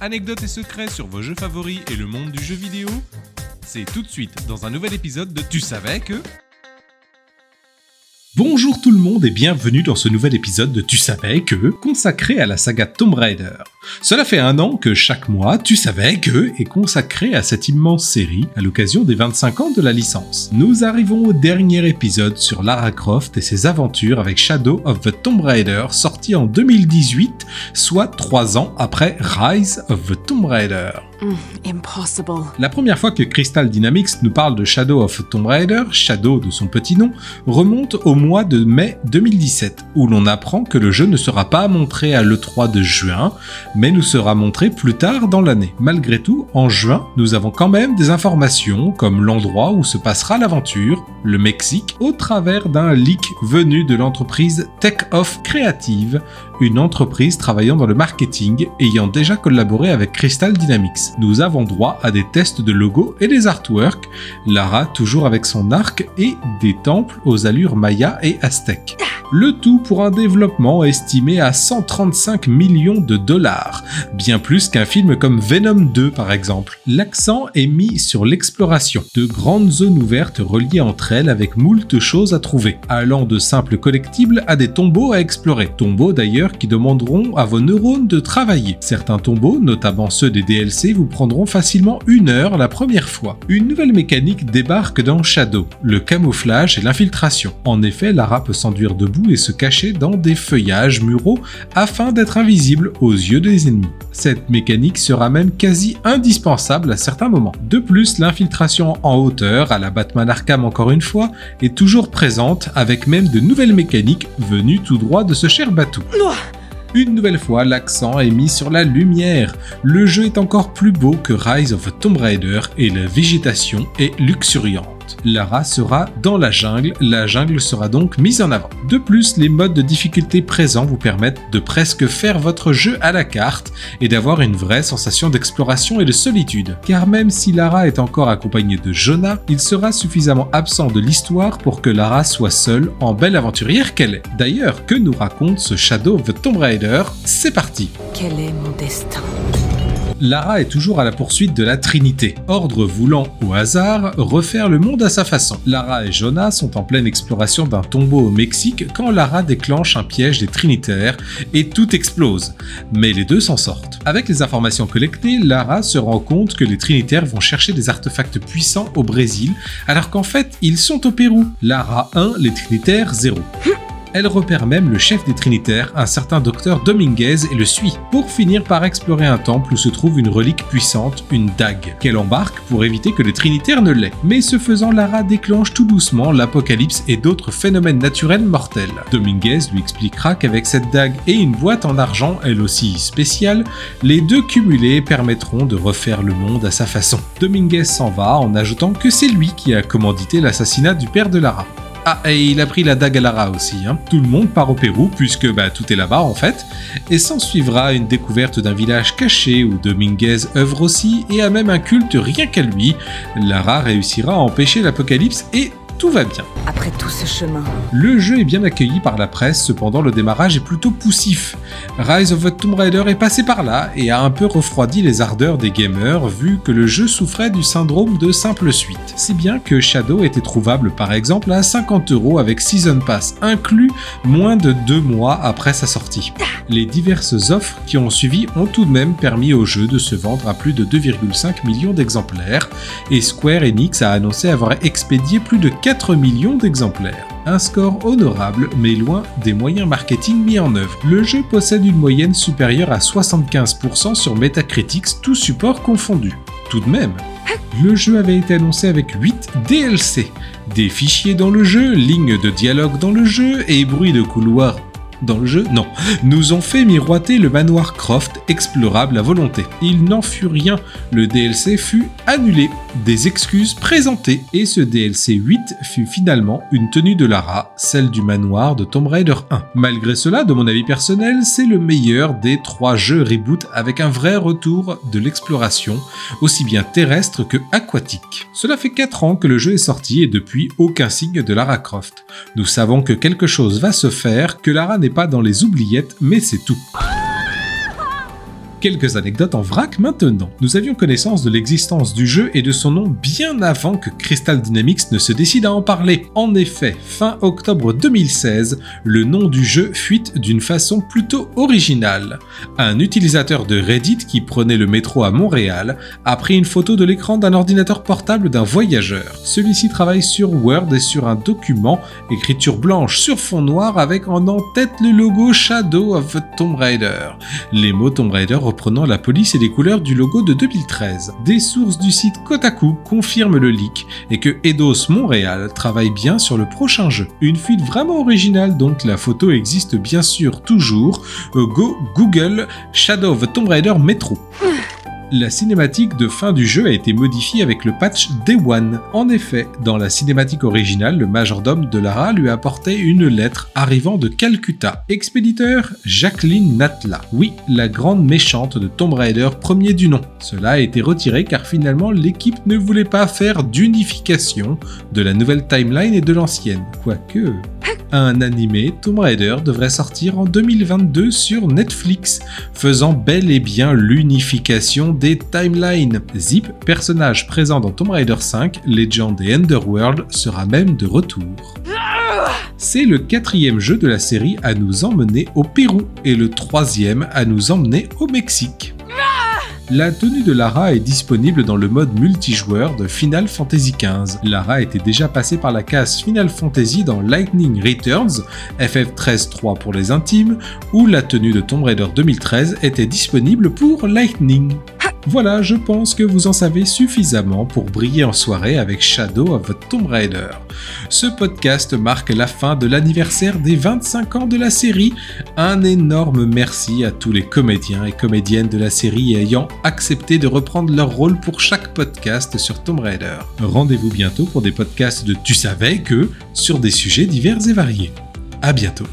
Anecdotes et secrets sur vos jeux favoris et le monde du jeu vidéo C'est tout de suite dans un nouvel épisode de Tu savais que... Bonjour tout le monde et bienvenue dans ce nouvel épisode de Tu savais que, consacré à la saga Tomb Raider. Cela fait un an que chaque mois, Tu savais que est consacré à cette immense série à l'occasion des 25 ans de la licence. Nous arrivons au dernier épisode sur Lara Croft et ses aventures avec Shadow of the Tomb Raider sorti en 2018, soit 3 ans après Rise of the Tomb Raider. Mm, impossible. La première fois que Crystal Dynamics nous parle de Shadow of Tomb Raider, Shadow de son petit nom, remonte au mois de mai 2017, où l'on apprend que le jeu ne sera pas montré à l'E3 de juin, mais nous sera montré plus tard dans l'année. Malgré tout, en juin, nous avons quand même des informations comme l'endroit où se passera l'aventure, le Mexique, au travers d'un leak venu de l'entreprise Tech Off Creative, une entreprise travaillant dans le marketing ayant déjà collaboré avec Crystal Dynamics. Nous avons droit à des tests de logos et des artworks, Lara toujours avec son arc et des temples aux allures maya et aztèques. Le tout pour un développement estimé à 135 millions de dollars, bien plus qu'un film comme Venom 2 par exemple. L'accent est mis sur l'exploration, de grandes zones ouvertes reliées entre elles avec moult choses à trouver, allant de simples collectibles à des tombeaux à explorer. Tombeaux d'ailleurs qui demanderont à vos neurones de travailler. Certains tombeaux, notamment ceux des DLC, vous prendront facilement une heure la première fois. Une nouvelle mécanique débarque dans Shadow, le camouflage et l'infiltration. En effet, Lara peut s'enduire et se cacher dans des feuillages muraux afin d'être invisible aux yeux des ennemis. Cette mécanique sera même quasi indispensable à certains moments. De plus, l'infiltration en hauteur, à la Batman Arkham encore une fois, est toujours présente avec même de nouvelles mécaniques venues tout droit de ce cher Batou. Une nouvelle fois, l'accent est mis sur la lumière. Le jeu est encore plus beau que Rise of Tomb Raider et la végétation est luxuriante. Lara sera dans la jungle, la jungle sera donc mise en avant. De plus, les modes de difficulté présents vous permettent de presque faire votre jeu à la carte et d'avoir une vraie sensation d'exploration et de solitude. Car même si Lara est encore accompagnée de Jonah, il sera suffisamment absent de l'histoire pour que Lara soit seule en belle aventurière qu'elle est. D'ailleurs, que nous raconte ce Shadow of the Tomb Raider? C'est parti Quel est mon destin? Lara est toujours à la poursuite de la Trinité, ordre voulant au hasard refaire le monde à sa façon. Lara et Jonah sont en pleine exploration d'un tombeau au Mexique quand Lara déclenche un piège des Trinitaires et tout explose. Mais les deux s'en sortent. Avec les informations collectées, Lara se rend compte que les Trinitaires vont chercher des artefacts puissants au Brésil, alors qu'en fait ils sont au Pérou. Lara 1, les Trinitaires 0. Elle repère même le chef des Trinitaires, un certain docteur Dominguez, et le suit, pour finir par explorer un temple où se trouve une relique puissante, une dague, qu'elle embarque pour éviter que les Trinitaires ne l'aient. Mais ce faisant, Lara déclenche tout doucement l'apocalypse et d'autres phénomènes naturels mortels. Dominguez lui expliquera qu'avec cette dague et une boîte en argent, elle aussi spéciale, les deux cumulés permettront de refaire le monde à sa façon. Dominguez s'en va en ajoutant que c'est lui qui a commandité l'assassinat du père de Lara. Ah, et il a pris la dague à Lara aussi. Hein. Tout le monde part au Pérou, puisque bah, tout est là-bas en fait. Et s'en suivra une découverte d'un village caché où Dominguez œuvre aussi, et a même un culte rien qu'à lui. Lara réussira à empêcher l'apocalypse et tout va bien. Après tout ce chemin. Le jeu est bien accueilli par la presse, cependant le démarrage est plutôt poussif. Rise of the Tomb Raider est passé par là et a un peu refroidi les ardeurs des gamers vu que le jeu souffrait du syndrome de simple suite. Si bien que Shadow était trouvable par exemple à 50 euros avec Season Pass inclus moins de deux mois après sa sortie. Les diverses offres qui ont suivi ont tout de même permis au jeu de se vendre à plus de 2,5 millions d'exemplaires et Square Enix a annoncé avoir expédié plus de 4 millions d'exemplaires. Un score honorable, mais loin des moyens marketing mis en œuvre. Le jeu possède une moyenne supérieure à 75% sur Metacritic, tout support confondu. Tout de même, le jeu avait été annoncé avec 8 DLC. Des fichiers dans le jeu, lignes de dialogue dans le jeu et bruits de couloir dans le jeu Non. Nous ont fait miroiter le manoir Croft explorable à volonté. Il n'en fut rien. Le DLC fut annulé. Des excuses présentées. Et ce DLC 8 fut finalement une tenue de Lara, celle du manoir de Tomb Raider 1. Malgré cela, de mon avis personnel, c'est le meilleur des trois jeux reboot avec un vrai retour de l'exploration, aussi bien terrestre que aquatique. Cela fait 4 ans que le jeu est sorti et depuis aucun signe de Lara Croft. Nous savons que quelque chose va se faire, que Lara pas dans les oubliettes, mais c'est tout. Quelques anecdotes en vrac maintenant. Nous avions connaissance de l'existence du jeu et de son nom bien avant que Crystal Dynamics ne se décide à en parler. En effet, fin octobre 2016, le nom du jeu fuite d'une façon plutôt originale. Un utilisateur de Reddit qui prenait le métro à Montréal a pris une photo de l'écran d'un ordinateur portable d'un voyageur. Celui-ci travaille sur Word et sur un document, écriture blanche sur fond noir avec en en-tête le logo Shadow of Tomb Raider. Les mots Tomb Raider reprenant la police et les couleurs du logo de 2013. Des sources du site Kotaku confirment le leak et que Eidos Montréal travaille bien sur le prochain jeu. Une fuite vraiment originale donc la photo existe bien sûr toujours. Go Google Shadow of Tomb Raider Metro. La cinématique de fin du jeu a été modifiée avec le patch Day One. En effet, dans la cinématique originale, le majordome de Lara lui apportait une lettre arrivant de Calcutta. Expéditeur Jacqueline Natla. Oui, la grande méchante de Tomb Raider premier du nom. Cela a été retiré car finalement l'équipe ne voulait pas faire d'unification de la nouvelle timeline et de l'ancienne. Quoique... Un animé Tomb Raider devrait sortir en 2022 sur Netflix, faisant bel et bien l'unification des timelines. Zip, personnage présent dans Tomb Raider 5, Legend et Underworld, sera même de retour. C'est le quatrième jeu de la série à nous emmener au Pérou et le troisième à nous emmener au Mexique. La tenue de Lara est disponible dans le mode multijoueur de Final Fantasy XV. Lara était déjà passée par la case Final Fantasy dans Lightning Returns, FF13-3 pour les intimes, où la tenue de Tomb Raider 2013 était disponible pour Lightning. Voilà, je pense que vous en savez suffisamment pour briller en soirée avec Shadow of Tomb Raider. Ce podcast marque la fin de l'anniversaire des 25 ans de la série. Un énorme merci à tous les comédiens et comédiennes de la série ayant accepté de reprendre leur rôle pour chaque podcast sur Tomb Raider. Rendez-vous bientôt pour des podcasts de Tu savais que sur des sujets divers et variés. À bientôt.